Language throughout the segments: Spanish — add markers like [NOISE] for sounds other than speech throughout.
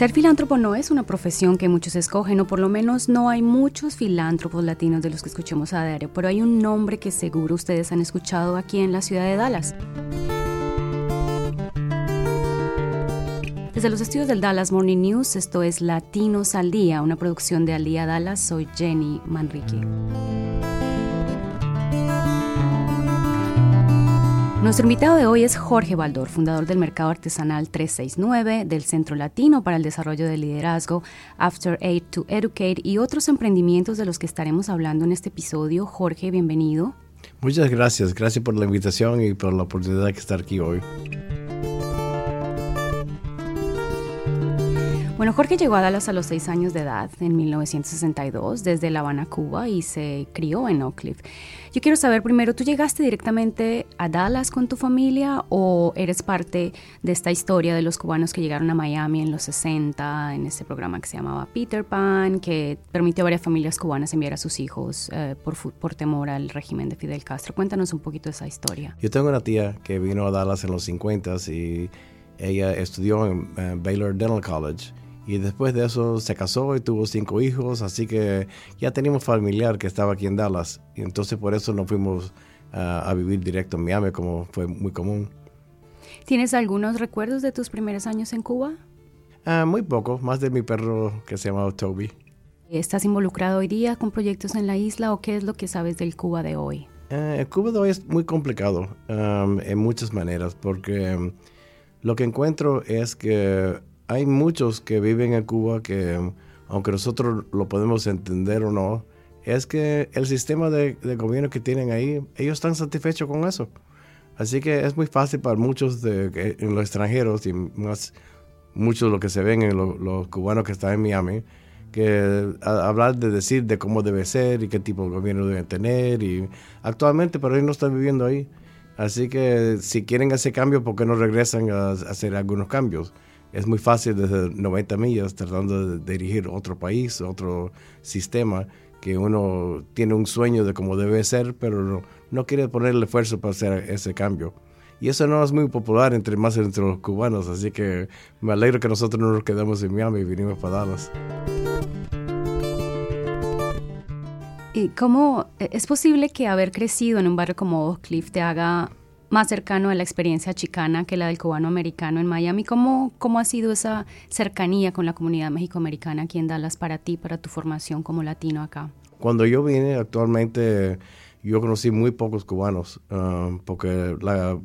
Ser filántropo no es una profesión que muchos escogen, o por lo menos no hay muchos filántropos latinos de los que escuchemos a diario, pero hay un nombre que seguro ustedes han escuchado aquí en la ciudad de Dallas. Desde los estudios del Dallas Morning News, esto es Latinos al Día, una producción de Al Día Dallas. Soy Jenny Manrique. Nuestro invitado de hoy es Jorge Baldor, fundador del Mercado Artesanal 369, del Centro Latino para el Desarrollo del Liderazgo, After Aid to Educate y otros emprendimientos de los que estaremos hablando en este episodio. Jorge, bienvenido. Muchas gracias, gracias por la invitación y por la oportunidad de estar aquí hoy. Bueno, Jorge llegó a Dallas a los seis años de edad, en 1962, desde La Habana, Cuba, y se crió en Oak Cliff. Yo quiero saber primero, ¿tú llegaste directamente a Dallas con tu familia o eres parte de esta historia de los cubanos que llegaron a Miami en los 60, en ese programa que se llamaba Peter Pan, que permitió a varias familias cubanas enviar a sus hijos eh, por, por temor al régimen de Fidel Castro? Cuéntanos un poquito de esa historia. Yo tengo una tía que vino a Dallas en los 50 y ella estudió en eh, Baylor Dental College y después de eso se casó y tuvo cinco hijos, así que ya teníamos familiar que estaba aquí en Dallas. Y entonces por eso nos fuimos a vivir directo en Miami, como fue muy común. ¿Tienes algunos recuerdos de tus primeros años en Cuba? Ah, muy poco, más de mi perro que se llamaba Toby. ¿Estás involucrado hoy día con proyectos en la isla o qué es lo que sabes del Cuba de hoy? Ah, el Cuba de hoy es muy complicado en muchas maneras porque lo que encuentro es que hay muchos que viven en Cuba que, aunque nosotros lo podemos entender o no, es que el sistema de, gobierno que tienen ahí, ellos están satisfechos con eso. Así que es muy fácil para muchos de, en los extranjeros y más muchos de lo que se ven en los cubanos que están en Miami, que hablar de decir de cómo debe ser y qué tipo de gobierno deben tener. Y actualmente, pero ellos no están viviendo ahí. Así que si quieren ese cambio, ¿por qué no regresan a hacer algunos cambios? Es muy fácil desde 90 millas tratando de dirigir otro país, otro sistema, que uno tiene un sueño de cómo debe ser, pero no, quiere poner el esfuerzo para hacer ese cambio. Y eso no es muy popular entre más entre los cubanos, así que me alegro que nosotros no nos quedamos en Miami y vinimos para Dallas. ¿Y cómo es posible que haber crecido en un barrio como Oak Cliff te haga más cercano a la experiencia chicana que la del cubano americano en Miami. ¿Cómo, cómo ha sido esa cercanía con la comunidad mexicoamericana aquí en Dallas para ti, para tu formación como latino acá? Cuando yo vine actualmente, yo conocí muy pocos cubanos, um, porque la,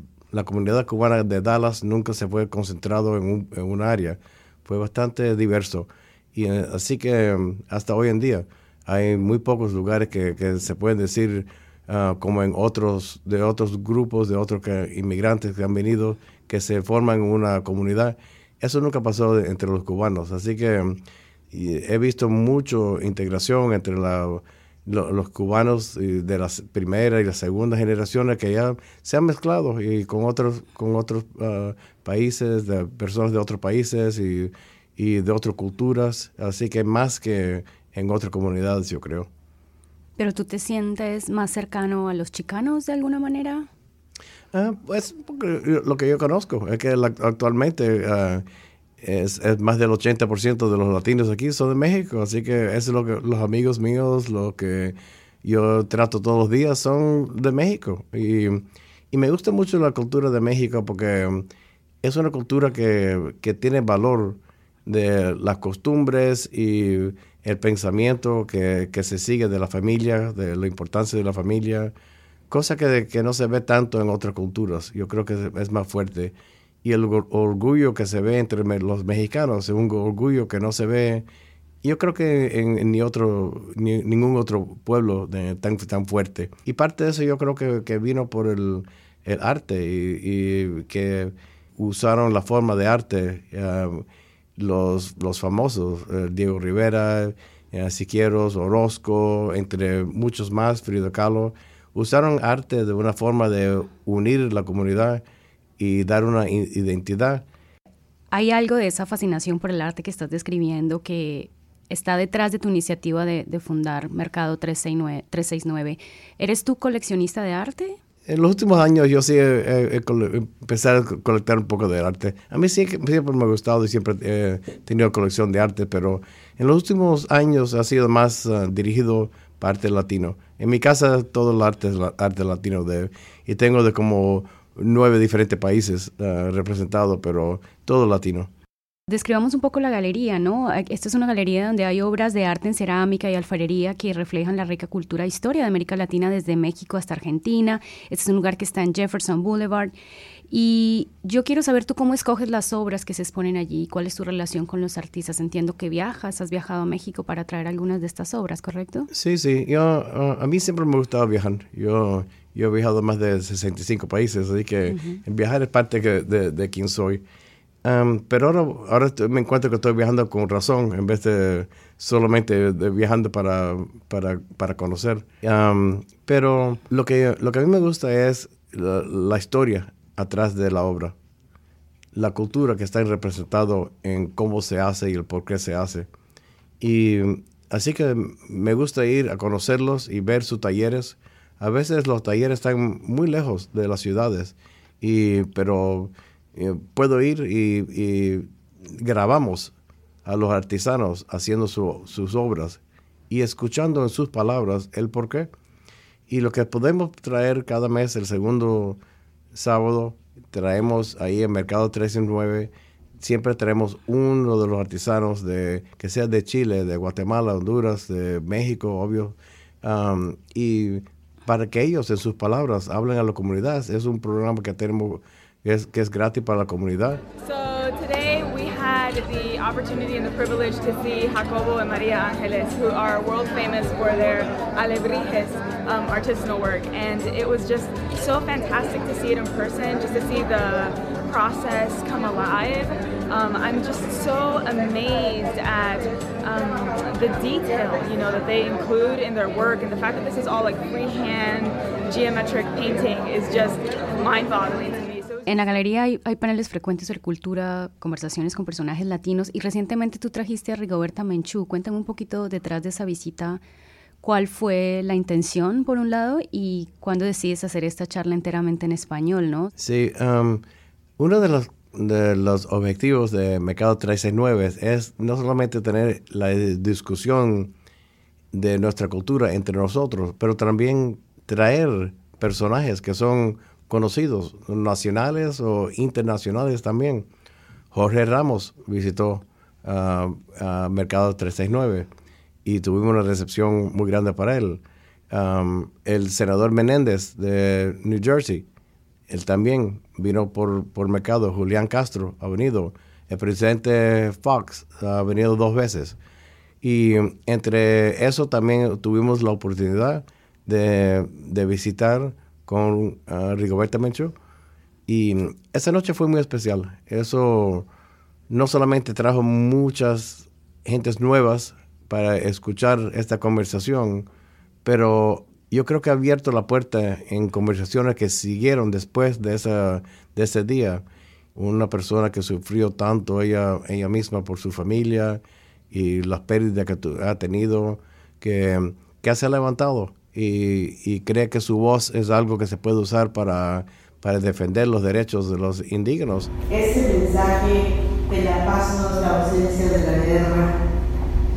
comunidad cubana de Dallas nunca se fue concentrado en un, área, fue bastante diverso. Y eh, así que um, hasta hoy en día hay muy pocos lugares que se pueden decir Ah, como en otros, de otros grupos, de otros inmigrantes que han venido, que se forman una comunidad. Eso nunca pasó entre los cubanos. Así que he visto mucha integración entre los cubanos de las primeras y las segundas generaciones que ya se han mezclado y con otros, con otros ah, países, de personas de otros países y de otras culturas. Así que más que en otras comunidades, yo creo. ¿Pero tú te sientes más cercano a los chicanos de alguna manera? Pues lo que yo conozco es que actualmente ah, es, más del 80% de los latinos aquí son de México, así que es lo que los amigos míos, lo que yo trato todos los días son de México. Y, y me gusta mucho la cultura de México porque es una cultura que, que tiene valor de las costumbres y el pensamiento que, se sigue de la familia, de la importancia de la familia, cosa que, que no se ve tanto en otras culturas. Yo creo que es más fuerte. Y el orgullo que se ve entre los mexicanos es un orgullo que no se ve, yo creo que en, ni otro, ni, ningún otro pueblo tan, tan fuerte. Y parte de eso yo creo que, vino por el, arte y, que usaron la forma de arte. Uh, los, los famosos, eh, Diego Rivera, eh, Siquieros, Orozco, entre muchos más, Frida Kahlo, usaron arte de una forma de unir la comunidad y dar una identidad. Hay algo de esa fascinación por el arte que estás describiendo que está detrás de tu iniciativa de, fundar Mercado 369. ¿Eres tú coleccionista de arte? En los últimos años yo sí he, empecé a colectar un poco de arte. A mí sí, siempre me ha gustado y siempre he tenido colección de arte, pero en los últimos años ha sido más uh, dirigido para arte latino. En mi casa todo el arte es arte latino de, y tengo de como nueve diferentes países uh, representados, pero todo latino. Describamos un poco la galería, ¿no? Esta es una galería donde hay obras de arte en cerámica y alfarería que reflejan la rica cultura e historia de América Latina desde México hasta Argentina. Este es un lugar que está en Jefferson Boulevard. Y yo quiero saber tú cómo escoges las obras que se exponen allí, cuál es tu relación con los artistas. Entiendo que viajas, has viajado a México para traer algunas de estas obras, ¿correcto? Sí, sí. Yo, uh, a mí siempre me ha gustado viajar. Yo, yo he viajado a más de 65 países, así que viajar es parte de, de quien soy pero ahora, ahora me encuentro que estoy viajando con razón en vez de solamente viajando para, para, para conocer. pero lo que, lo que a mí me gusta es la, historia atrás de la obra, la cultura que está representado en cómo se hace y el por qué se hace. Y así que me gusta ir a conocerlos y ver sus talleres. A veces los talleres están muy lejos de las ciudades, y, pero eh, puedo ir y, grabamos a los artesanos haciendo sus obras y escuchando en sus palabras el por qué. Y lo que podemos traer cada mes, el segundo sábado, traemos ahí en Mercado 309, siempre traemos uno de los artesanos, de, que sea de Chile, de Guatemala, Honduras, de México, obvio, y para que ellos en sus palabras hablen a la comunidad. Es un programa que tenemos es, que es gratis para la comunidad. So today we had the opportunity and the privilege to see Jacobo and Maria Angeles, who are world famous for their alebrijes um, artisanal work. And it was just so fantastic to see it in person, just to see the process come alive. Um, I'm just so amazed at um, the detail, you know, that they include in their work, and the fact that this is all like freehand geometric painting is just mind-boggling. En la galería hay, paneles frecuentes sobre cultura, conversaciones con personajes latinos y recientemente tú trajiste a Rigoberta Menchú. Cuéntame un poquito detrás de esa visita, cuál fue la intención por un lado y cuándo decides hacer esta charla enteramente en español, ¿no? Sí, um, uno de los, de los objetivos de Mercado 369 es no solamente tener la discusión de nuestra cultura entre nosotros, pero también traer personajes que son conocidos, nacionales o internacionales también. Jorge Ramos visitó a Mercado 369 y tuvimos una recepción muy grande para él. el senador Menéndez de New Jersey, él también vino por, por Mercado. Julián Castro ha venido. El presidente Fox ha venido dos veces. Y entre eso también tuvimos la oportunidad de, de visitar con uh, Rigoberta Menchú. Y esa noche fue muy especial. Eso no solamente trajo muchas gentes nuevas para escuchar esta conversación, pero yo creo que ha abierto la puerta en conversaciones que siguieron después de, esa, de ese día. Una persona que sufrió tanto ella, ella misma por su familia y las pérdidas que ha tenido, que, que se ha levantado y, cree que su voz es algo que se puede usar para, para defender los derechos de los indígenas. Ese mensaje de la paz no es la ausencia de la guerra,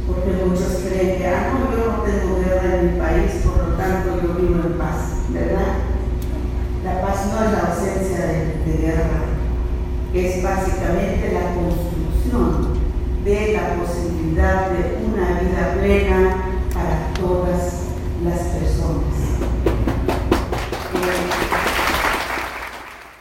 porque muchos creen que, ah, no, yo no tengo guerra en mi país, por lo tanto yo vivo en paz, ¿verdad? La paz no es la ausencia de, de guerra, es básicamente la construcción de la posibilidad de una vida plena para todas las personas.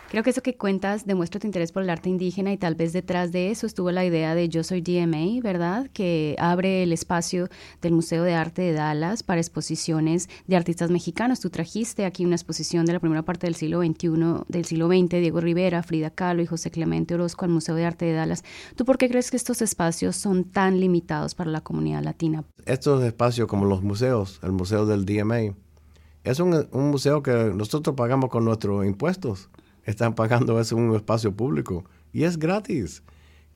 Creo que eso que cuentas demuestra tu interés por el arte indígena y tal vez detrás de eso estuvo la idea de Yo Soy DMA, ¿verdad? Que abre el espacio del Museo de Arte de Dallas para exposiciones de artistas mexicanos. Tú trajiste aquí una exposición de la primera parte del siglo XXI, del siglo XX, Diego Rivera, Frida Kahlo y José Clemente Orozco al Museo de Arte de Dallas. ¿Tú por qué crees que estos espacios son tan limitados para la comunidad latina? Estos espacios como los museos, el Museo del DMA, es un, un museo que nosotros pagamos con nuestros impuestos están pagando eso en un espacio público y es gratis.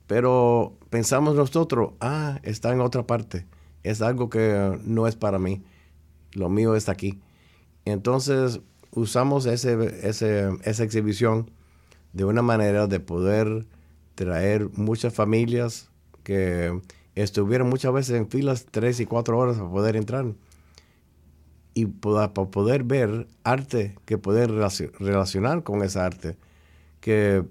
Pero pensamos nosotros, ah, está en otra parte, es algo que no es para mí, lo mío está aquí. Entonces, usamos ese, esa exhibición de una manera de poder traer muchas familias que estuvieron muchas veces en filas tres y cuatro horas para poder entrar y para poder ver arte que pueden relacionar con esa arte, que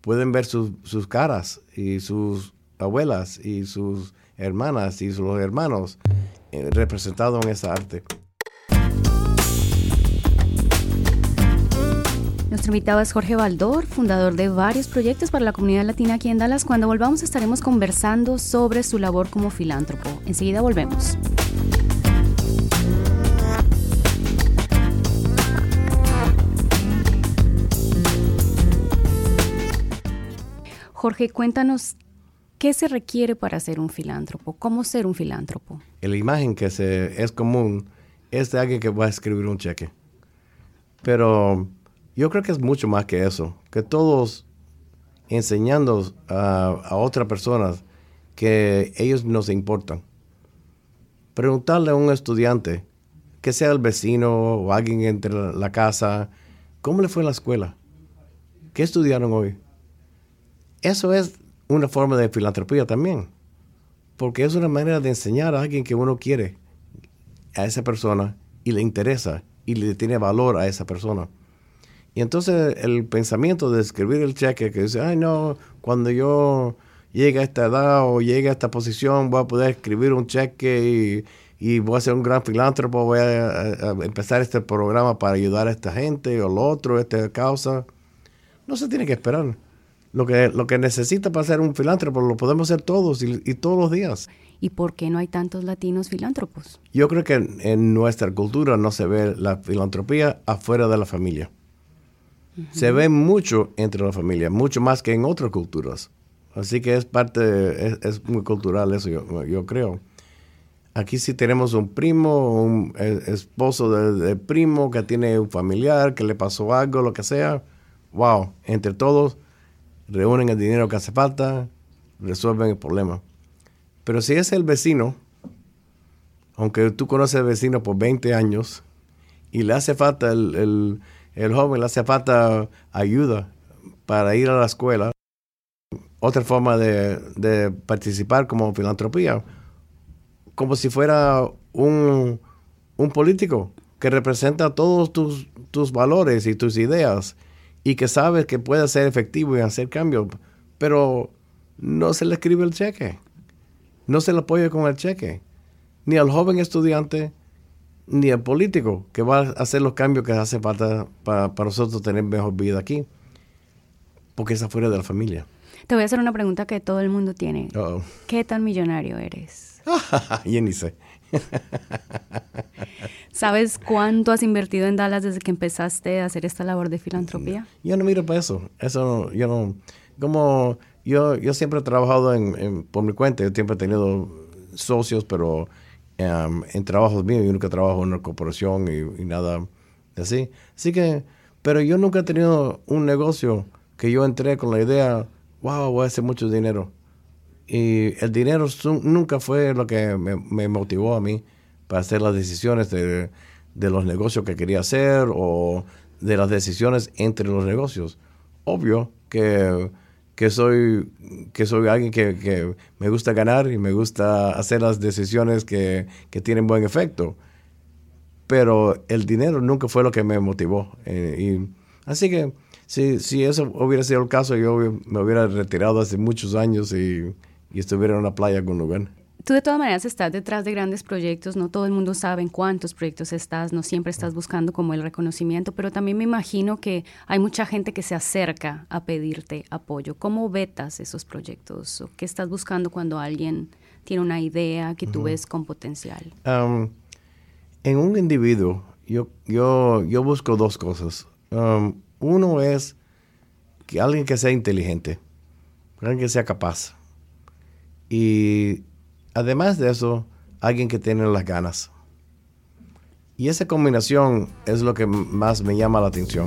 pueden ver sus, sus caras y sus abuelas y sus hermanas y sus hermanos eh, representados en esa arte. Nuestro invitado es Jorge Baldor, fundador de varios proyectos para la comunidad latina aquí en Dallas. Cuando volvamos estaremos conversando sobre su labor como filántropo. Enseguida volvemos. Jorge, cuéntanos qué se requiere para ser un filántropo, cómo ser un filántropo. La imagen que se, es común es de alguien que va a escribir un cheque. Pero yo creo que es mucho más que eso, que todos enseñando a, otras personas que ellos nos importan. Preguntarle a un estudiante, que sea el vecino o alguien entre la casa, ¿cómo le fue la escuela? ¿Qué estudiaron hoy? Eso es una forma de filantropía también, porque es una manera de enseñar a alguien que uno quiere a esa persona y le interesa y le tiene valor a esa persona. Y entonces el pensamiento de escribir el cheque que dice, ay no, cuando yo llegue a esta edad o llegue a esta posición voy a poder escribir un cheque y, voy a ser un gran filántropo, voy a, empezar este programa para ayudar a esta gente o lo otro, esta causa. No se tiene que esperar. Lo que, lo que necesita para ser un filántropo lo podemos hacer todos y, y todos los días. ¿Y por qué no hay tantos latinos filántropos? Yo creo que en nuestra cultura no se ve la filantropía afuera de la familia. Se ve mucho entre la familia, mucho más que en otras culturas. Así que es parte, es, muy cultural eso, yo, creo. Aquí sí tenemos un primo, un e, esposo de, primo que tiene un familiar, que le pasó algo, lo que sea. Wow, entre todos reúnen el dinero que hace falta, resuelven el problema. Pero si es el vecino, aunque tú conoces al vecino por 20 años y le hace falta el el joven le hace falta ayuda para ir a la escuela. Otra forma de, participar como filantropía, como si fuera un, político que representa todos tus, tus valores y tus ideas y que sabes que puede ser efectivo y hacer cambios, pero no se le escribe el cheque, no se le apoya con el cheque, ni al joven estudiante, ni el político que va a hacer los cambios que hace falta para, nosotros tener mejor vida aquí, porque es afuera de la familia. Te voy a hacer una pregunta que todo el mundo tiene. ¿Qué tan millonario eres? [LAUGHS] Yo ni sé. ¿Sabes cuánto has invertido en Dallas desde que empezaste a hacer esta labor de filantropía? Yo no miro para eso. Eso yo no. Como yo, yo siempre he trabajado en, por mi cuenta, yo siempre he tenido socios, pero Em, en trabajos míos. Yo nunca trabajo en una corporación y, nada así. Así que, pero yo nunca he tenido un negocio que yo entré con la idea, wow, voy a hacer mucho dinero. Y el dinero nunca fue lo que me, motivó a mí para hacer las decisiones de, los negocios que quería hacer o de las decisiones entre los negocios. Obvio que que soy, que soy alguien que, me gusta ganar y me gusta hacer las decisiones que, tienen buen efecto. Pero el dinero nunca fue lo que me motivó. Eh, y, así que si, si eso hubiera sido el caso, yo me hubiera retirado hace muchos años y, y estuviera en una playa algún lugar. Tú de todas maneras estás detrás de grandes proyectos, no todo el mundo sabe en cuántos proyectos estás, no siempre estás buscando como el reconocimiento, pero también me imagino que hay mucha gente que se acerca a pedirte apoyo. ¿Cómo vetas esos proyectos? ¿O ¿Qué estás buscando cuando alguien tiene una idea que tú ves con potencial? en un individuo, yo, yo, yo busco dos cosas. uno es que alguien que sea inteligente, alguien que sea capaz. Y además de eso, alguien que tiene las ganas. Y esa combinación es lo que más me llama la atención.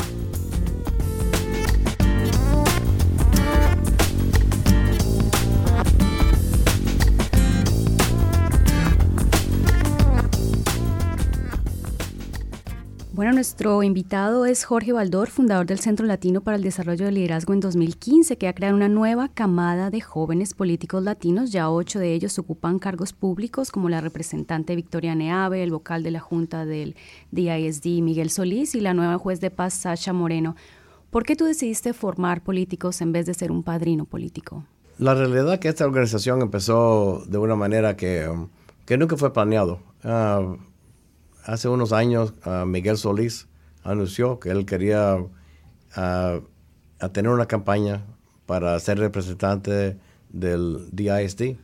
Bueno, nuestro invitado es Jorge Baldor, fundador del Centro Latino para el Desarrollo del Liderazgo en 2015, que ha creado una nueva camada de jóvenes políticos latinos. Ya ocho de ellos ocupan cargos públicos, como la representante Victoria Neave, el vocal de la Junta del DISD Miguel Solís y la nueva juez de paz Sasha Moreno. ¿Por qué tú decidiste formar políticos en vez de ser un padrino político? La realidad es que esta organización empezó de una manera que, que nunca fue planeado. Uh, hace unos años Miguel Solís anunció que él quería uh, tener una campaña para ser representante del DISD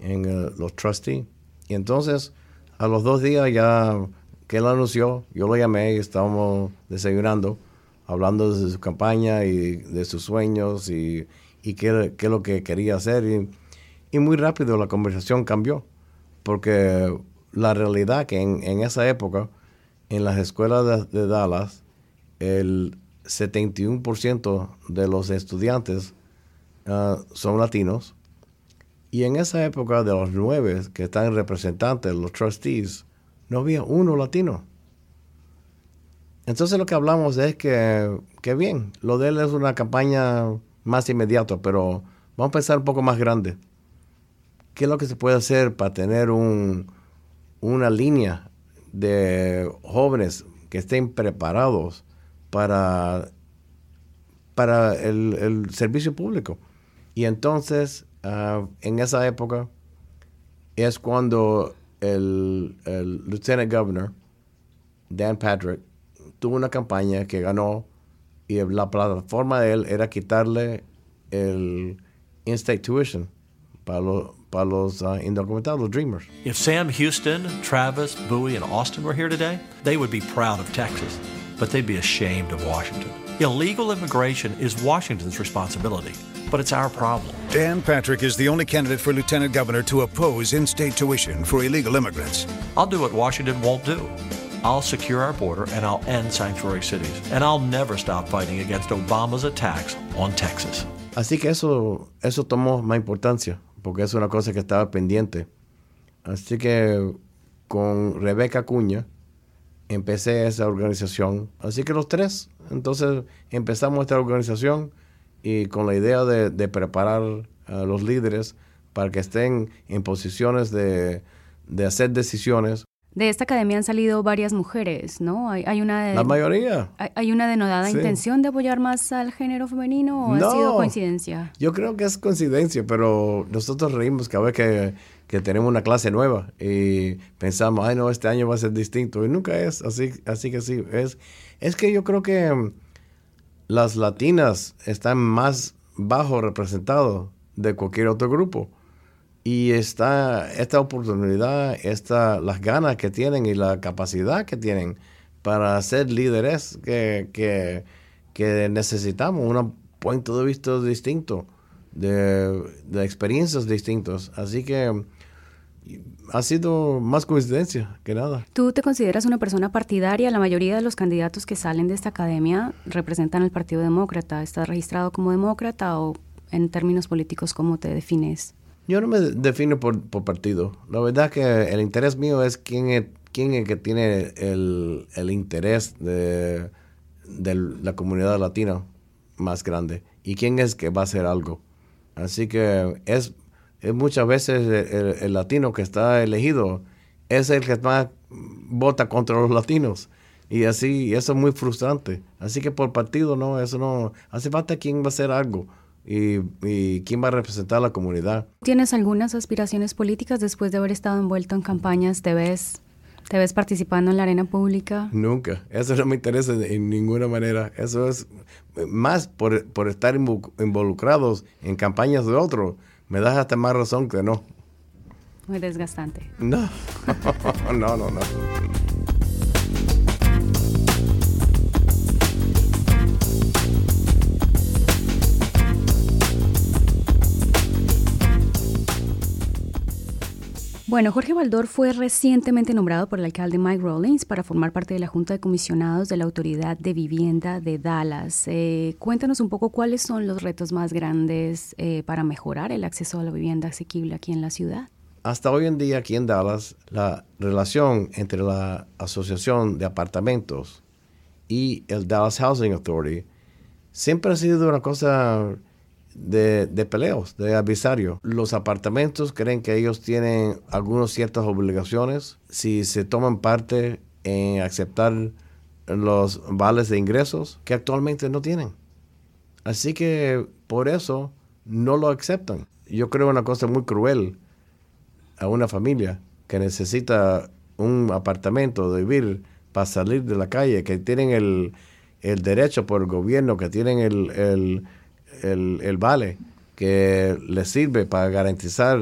en uh, los trustees. Y entonces, a los dos días ya que él anunció, yo lo llamé y estábamos desayunando, hablando de su campaña y de sus sueños y, qué, es lo que quería hacer. Y muy rápido la conversación cambió, porque la realidad que en, en esa época, en las escuelas de, Dallas, el 71% de los estudiantes uh, son latinos. Y en esa época, de los nueve que están representantes, los trustees, no había uno latino. Entonces lo que hablamos es que, que bien, lo de él es una campaña más inmediata, pero vamos a pensar un poco más grande. ¿Qué es lo que se puede hacer para tener un, una línea de jóvenes que estén preparados para, para el, el servicio público. Y entonces, uh, en esa época, es cuando el, el lieutenant governor, Dan Patrick, tuvo una campaña que ganó y la plataforma de él era quitarle el in-state tuition para, lo, para los uh, indocumentados, dreamers. If Sam Houston, Travis, Bowie, and Austin were here today, they would be proud of Texas, but they'd be ashamed of Washington. Illegal immigration is Washington's responsibility, but it's our problem. Dan Patrick is the only candidate for lieutenant governor to oppose in state tuition for illegal immigrants. I'll do what Washington won't do. I'll secure our border and I'll end sanctuary cities. And I'll never stop fighting against Obama's attacks on Texas. Así que eso, eso tomó más importancia, porque es una cosa que estaba pendiente. Así que con Rebeca Cuña empecé esa organización. Así que los tres, entonces empezamos esta organización y con la idea de, preparar a los líderes para que estén en posiciones de, de hacer decisiones de esta academia han salido varias mujeres, ¿no? Hay, hay una de, La mayoría. Hay, hay una denodada Sí. intención de apoyar más al género femenino o No. ha sido coincidencia. Yo creo que es coincidencia, pero nosotros reímos cada vez que, que tenemos una clase nueva y pensamos, ay no, este año va a ser distinto. Y nunca es así, así que sí. Es, es que yo creo que las latinas están más bajo representados de cualquier otro grupo. Y está esta oportunidad, esta, las ganas que tienen y la capacidad que tienen para ser líderes que, que, necesitamos, un punto de vista distinto, de, de experiencias distintas. Así que ha sido más coincidencia que nada. ¿Tú te consideras una persona partidaria? La mayoría de los candidatos que salen de esta academia representan al Partido Demócrata. ¿Estás registrado como demócrata o en términos políticos cómo te defines? Yo no me defino por, por partido. La verdad que el interés mío es quién es, quién es que tiene el, el interés de, de la comunidad latina más grande y quién es que va a hacer algo. Así que es, es muchas veces el, el- latino que está elegido es el que más vota contra los latinos. Y así, eso es muy frustrante. Así que por partido no, eso no. Hace falta quién va a hacer algo y, y quién va a representar a la comunidad. ¿Tienes algunas aspiraciones políticas después de haber estado envuelto en campañas? ¿Te ves, te ves participando en la arena pública? Nunca. Eso no me interesa en ninguna manera. Eso es más por, por estar involucrados en campañas de otros. Me das hasta más razón que no. Muy desgastante. No, [LAUGHS] no, no, no. Bueno, Jorge Baldor fue recientemente nombrado por el alcalde Mike Rawlings para formar parte de la Junta de Comisionados de la Autoridad de Vivienda de Dallas. Eh, cuéntanos un poco cuáles son los retos más grandes eh, para mejorar el acceso a la vivienda asequible aquí en la ciudad. Hasta hoy en día aquí en Dallas, la relación entre la Asociación de Apartamentos y el Dallas Housing Authority siempre ha sido una cosa de, de, peleos, de adversario. Los apartamentos creen que ellos tienen algunas ciertas obligaciones si se toman parte en aceptar los vales de ingresos que actualmente no tienen. Así que por eso no lo aceptan. Yo creo una cosa muy cruel a una familia que necesita un apartamento de vivir para salir de la calle, que tienen el, el derecho por el gobierno, que tienen el, el, el, vale que les sirve para garantizar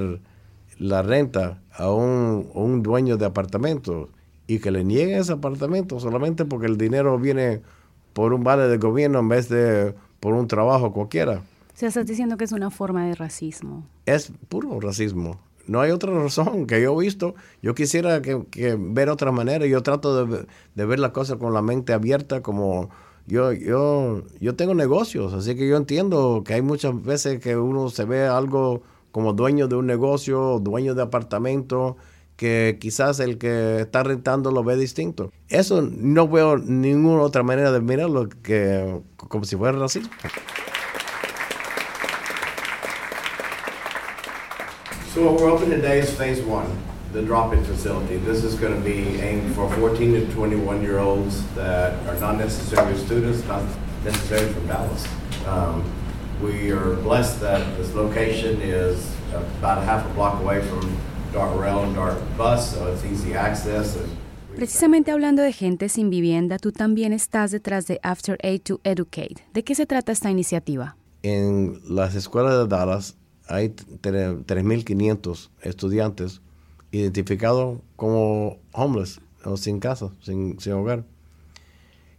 la renta a un, un dueño de apartamento y que le nieguen ese apartamento solamente porque el dinero viene por un vale del gobierno en vez de por un trabajo cualquiera. O sea, estás diciendo que es una forma de racismo. Es puro racismo. No hay otra razón que yo he visto. Yo quisiera que, que ver otra manera. Yo trato de, de, ver la cosa con la mente abierta como yo, yo, yo tengo negocios, así que yo entiendo que hay muchas veces que uno se ve algo como dueño de un negocio, dueño de apartamento, que quizás el que está rentando lo ve distinto. Eso no veo ninguna otra manera de mirarlo que como si fuera racismo. So what we're today is phase one, the drop-in facility. This is going to be aimed for 14 to 21 year olds that are not necessarily students, not necessarily from Dallas. Um, we are blessed that this location is about a half a block away from Dart Rail and Dart Bus, so it's easy access. And Precisamente hablando de gente sin vivienda, tú también estás detrás de After Aid to Educate. ¿De qué se trata esta iniciativa? En las escuelas de Dallas hay 3.500 estudiantes identificados como homeless o sin casa, sin, sin, hogar.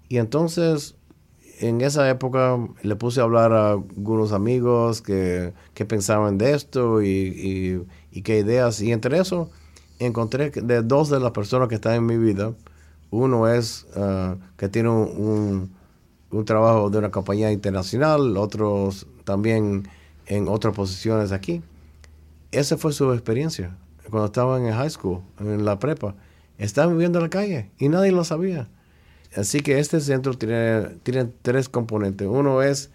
Y entonces, en esa época, le puse a hablar a algunos amigos que, que pensaban de esto y, y, y, qué ideas. Y entre eso, encontré de dos de las personas que están en mi vida. Uno es uh, que tiene un, un, un trabajo de una compañía internacional, otros también en otras posiciones aquí. Esa fue su experiencia cuando estaban en high school, en la prepa. Estaban viviendo en la calle y nadie lo sabía. Así que este centro tiene, tiene tres componentes. Uno es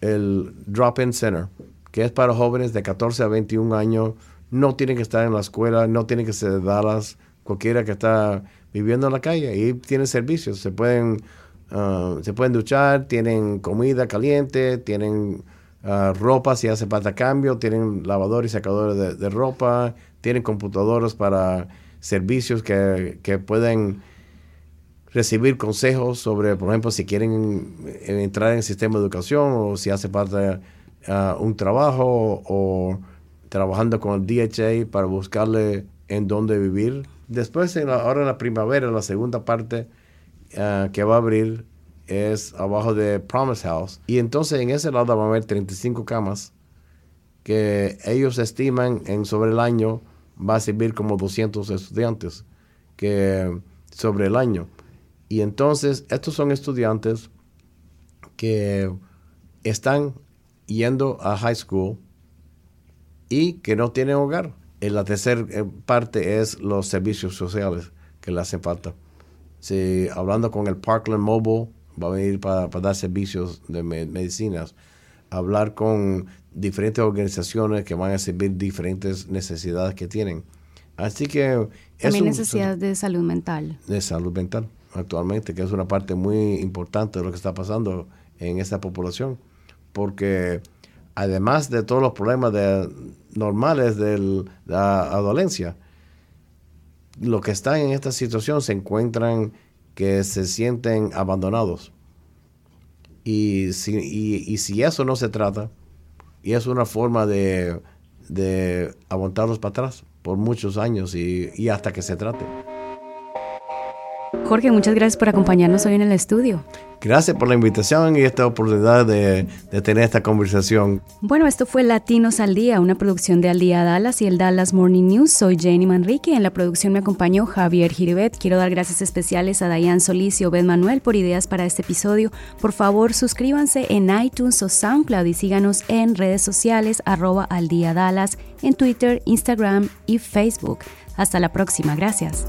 el Drop-In Center, que es para jóvenes de 14 a 21 años. No tienen que estar en la escuela, no tienen que ser Dallas, cualquiera que está viviendo en la calle. Y tiene servicios, se pueden, uh, se pueden duchar, tienen comida caliente, tienen uh, ropa si hace falta cambio, tienen lavadores y secadores de, ropa, tienen computadoras para servicios que, que, pueden recibir consejos sobre, por ejemplo, si quieren entrar en el sistema de educación o si hace falta uh, un trabajo o trabajando con el DHA para buscarle en dónde vivir. Después, ahora en la primavera, la segunda parte uh, que va a abrir es abajo de Promise House. Y entonces en ese lado va a haber 35 camas que ellos estiman en sobre el año va a servir como 200 estudiantes que sobre el año. Y entonces estos son estudiantes que están yendo a high school y que no tienen hogar. En la tercera eh, parte es los servicios sociales que le hacen falta. Si, hablando con el Parkland Mobile, va a venir para, para dar servicios de me, medicinas, hablar con diferentes organizaciones que van a servir diferentes necesidades que tienen. Así que... También necesidades de salud mental. De salud mental, actualmente, que es una parte muy importante de lo que está pasando en esta población, porque además de todos los problemas de, normales de la adolescencia, los que están en esta situación se encuentran que se sienten abandonados. Y si, y, si eso no se trata, y es una forma de, de aguantarlos para atrás por muchos años y, y hasta que se trate. Jorge, muchas gracias por acompañarnos hoy en el estudio. Gracias por la invitación y esta oportunidad de, de, tener esta conversación. Bueno, esto fue Latinos al Día, una producción de Al Día Dallas y el Dallas Morning News. Soy Jenny Manrique. En la producción me acompañó Javier Giribet. Quiero dar gracias especiales a Dayan Solís y Obed Manuel por ideas para este episodio. Por favor, suscríbanse en iTunes o SoundCloud y síganos en redes sociales arroba al día Dallas en Twitter, Instagram y Facebook. Hasta la próxima. Gracias.